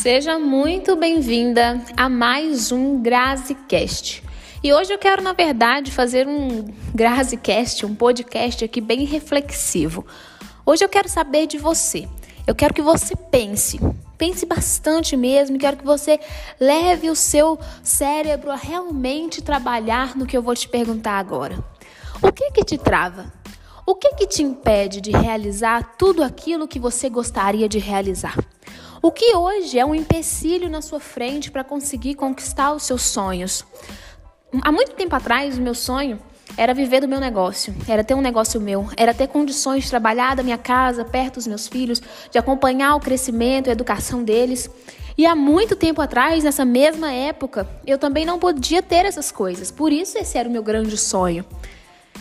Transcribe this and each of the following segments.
Seja muito bem-vinda a mais um GraziCast. E hoje eu quero, na verdade, fazer um GraziCast, um podcast aqui bem reflexivo. Hoje eu quero saber de você. Eu quero que você pense, pense bastante mesmo, quero que você leve o seu cérebro a realmente trabalhar no que eu vou te perguntar agora. O que que te trava? O que que te impede de realizar tudo aquilo que você gostaria de realizar? O que hoje é um empecilho na sua frente para conseguir conquistar os seus sonhos? Há muito tempo atrás, o meu sonho era viver do meu negócio, era ter um negócio meu, era ter condições de trabalhar da minha casa, perto dos meus filhos, de acompanhar o crescimento e a educação deles. E há muito tempo atrás, nessa mesma época, eu também não podia ter essas coisas. Por isso, esse era o meu grande sonho.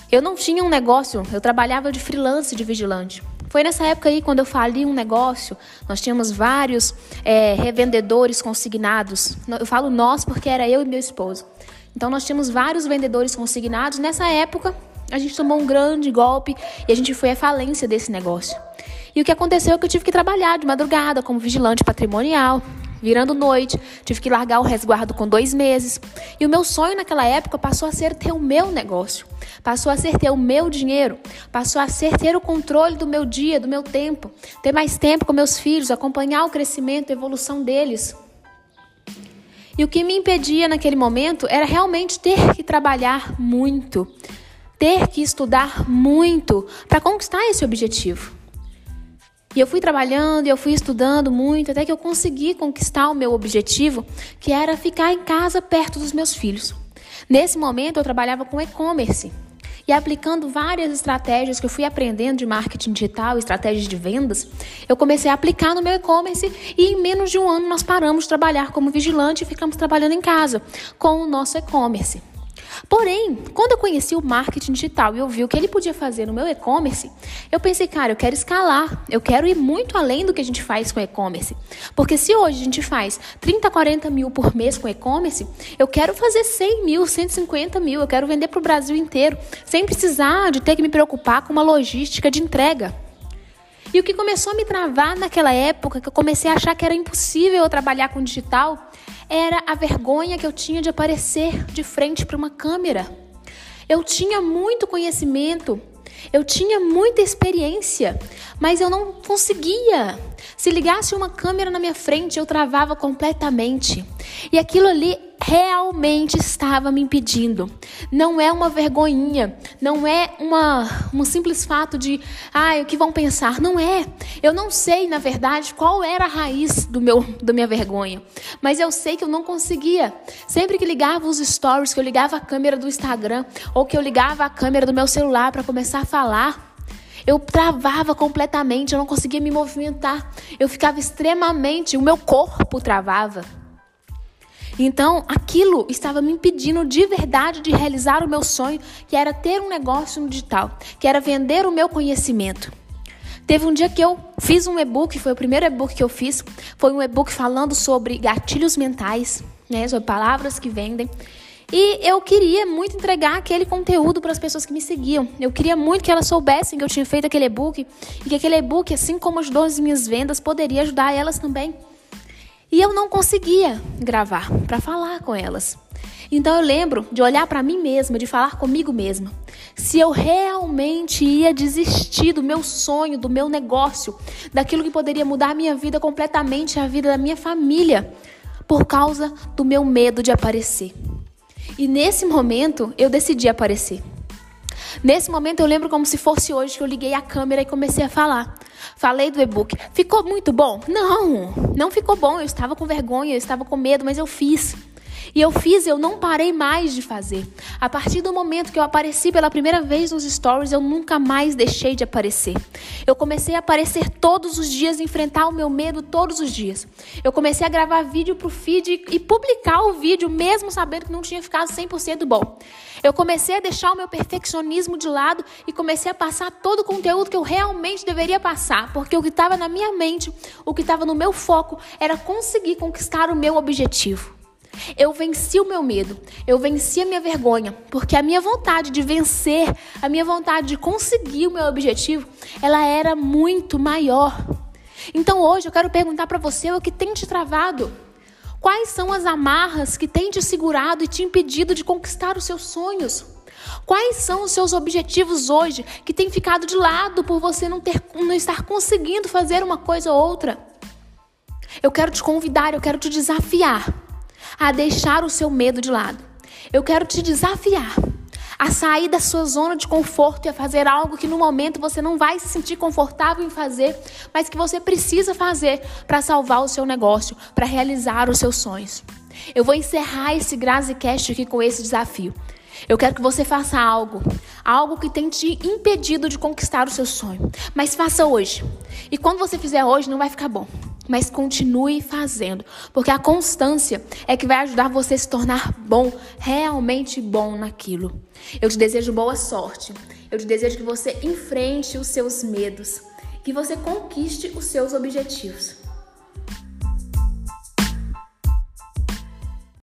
Eu não tinha um negócio, eu trabalhava de freelance de vigilante. Foi nessa época aí quando eu fali um negócio, nós tínhamos vários é, revendedores consignados. Eu falo nós porque era eu e meu esposo. Então nós tínhamos vários vendedores consignados. Nessa época, a gente tomou um grande golpe e a gente foi à falência desse negócio. E o que aconteceu é que eu tive que trabalhar de madrugada como vigilante patrimonial, virando noite, tive que largar o resguardo com dois meses. E o meu sonho naquela época passou a ser ter o meu negócio, passou a ser ter o meu dinheiro, passou a ser ter o controle do meu dia, do meu tempo, ter mais tempo com meus filhos, acompanhar o crescimento, a evolução deles. E o que me impedia naquele momento era realmente ter que trabalhar muito, ter que estudar muito para conquistar esse objetivo. E eu fui trabalhando, e eu fui estudando muito, até que eu consegui conquistar o meu objetivo, que era ficar em casa perto dos meus filhos. Nesse momento, eu trabalhava com e-commerce. E aplicando várias estratégias que eu fui aprendendo de marketing digital, estratégias de vendas, eu comecei a aplicar no meu e-commerce e em menos de um ano nós paramos de trabalhar como vigilante e ficamos trabalhando em casa com o nosso e-commerce. Porém, quando eu conheci o marketing digital e eu vi o que ele podia fazer no meu e-commerce, eu pensei, cara, eu quero escalar, eu quero ir muito além do que a gente faz com e-commerce. Porque se hoje a gente faz 30, 40 mil por mês com e-commerce, eu quero fazer 100 mil, 150 mil, eu quero vender para o Brasil inteiro, sem precisar de ter que me preocupar com uma logística de entrega. E o que começou a me travar naquela época, que eu comecei a achar que era impossível eu trabalhar com digital, era a vergonha que eu tinha de aparecer de frente para uma câmera. Eu tinha muito conhecimento, eu tinha muita experiência, mas eu não conseguia. Se ligasse uma câmera na minha frente, eu travava completamente. E aquilo ali realmente estava me impedindo. Não é uma vergonhinha, não é uma, um simples fato de, ah, o que vão pensar. Não é. Eu não sei, na verdade, qual era a raiz do meu, da minha vergonha, mas eu sei que eu não conseguia. Sempre que ligava os stories, que eu ligava a câmera do Instagram ou que eu ligava a câmera do meu celular para começar a falar, eu travava completamente, eu não conseguia me movimentar. Eu ficava extremamente, o meu corpo travava. Então, aquilo estava me impedindo de verdade de realizar o meu sonho, que era ter um negócio no digital, que era vender o meu conhecimento. Teve um dia que eu fiz um e-book, foi o primeiro e-book que eu fiz, foi um e-book falando sobre gatilhos mentais, né, sobre palavras que vendem. E eu queria muito entregar aquele conteúdo para as pessoas que me seguiam. Eu queria muito que elas soubessem que eu tinha feito aquele e-book e que aquele e-book, assim como ajudou as minhas vendas, poderia ajudar elas também. E eu não conseguia gravar para falar com elas. Então eu lembro de olhar para mim mesma, de falar comigo mesma. Se eu realmente ia desistir do meu sonho, do meu negócio, daquilo que poderia mudar a minha vida completamente, a vida da minha família, por causa do meu medo de aparecer. E nesse momento eu decidi aparecer. Nesse momento eu lembro como se fosse hoje que eu liguei a câmera e comecei a falar. Falei do e-book. Ficou muito bom? Não, não ficou bom. Eu estava com vergonha, eu estava com medo, mas eu fiz. E eu fiz, eu não parei mais de fazer. A partir do momento que eu apareci pela primeira vez nos stories, eu nunca mais deixei de aparecer. Eu comecei a aparecer todos os dias, enfrentar o meu medo todos os dias. Eu comecei a gravar vídeo pro feed e publicar o vídeo, mesmo sabendo que não tinha ficado 100% bom. Eu comecei a deixar o meu perfeccionismo de lado e comecei a passar todo o conteúdo que eu realmente deveria passar, porque o que estava na minha mente, o que estava no meu foco, era conseguir conquistar o meu objetivo. Eu venci o meu medo, eu venci a minha vergonha, porque a minha vontade de vencer, a minha vontade de conseguir o meu objetivo, ela era muito maior. Então hoje eu quero perguntar para você o que tem te travado. Quais são as amarras que têm te segurado e te impedido de conquistar os seus sonhos? Quais são os seus objetivos hoje que têm ficado de lado por você não, ter, não estar conseguindo fazer uma coisa ou outra? Eu quero te convidar, eu quero te desafiar a deixar o seu medo de lado. Eu quero te desafiar a sair da sua zona de conforto e a fazer algo que no momento você não vai se sentir confortável em fazer, mas que você precisa fazer para salvar o seu negócio, para realizar os seus sonhos. Eu vou encerrar esse Grazecast aqui com esse desafio. Eu quero que você faça algo, algo que tem te impedido de conquistar o seu sonho, mas faça hoje. E quando você fizer hoje, não vai ficar bom mas continue fazendo, porque a constância é que vai ajudar você a se tornar bom, realmente bom naquilo. Eu te desejo boa sorte. Eu te desejo que você enfrente os seus medos, que você conquiste os seus objetivos.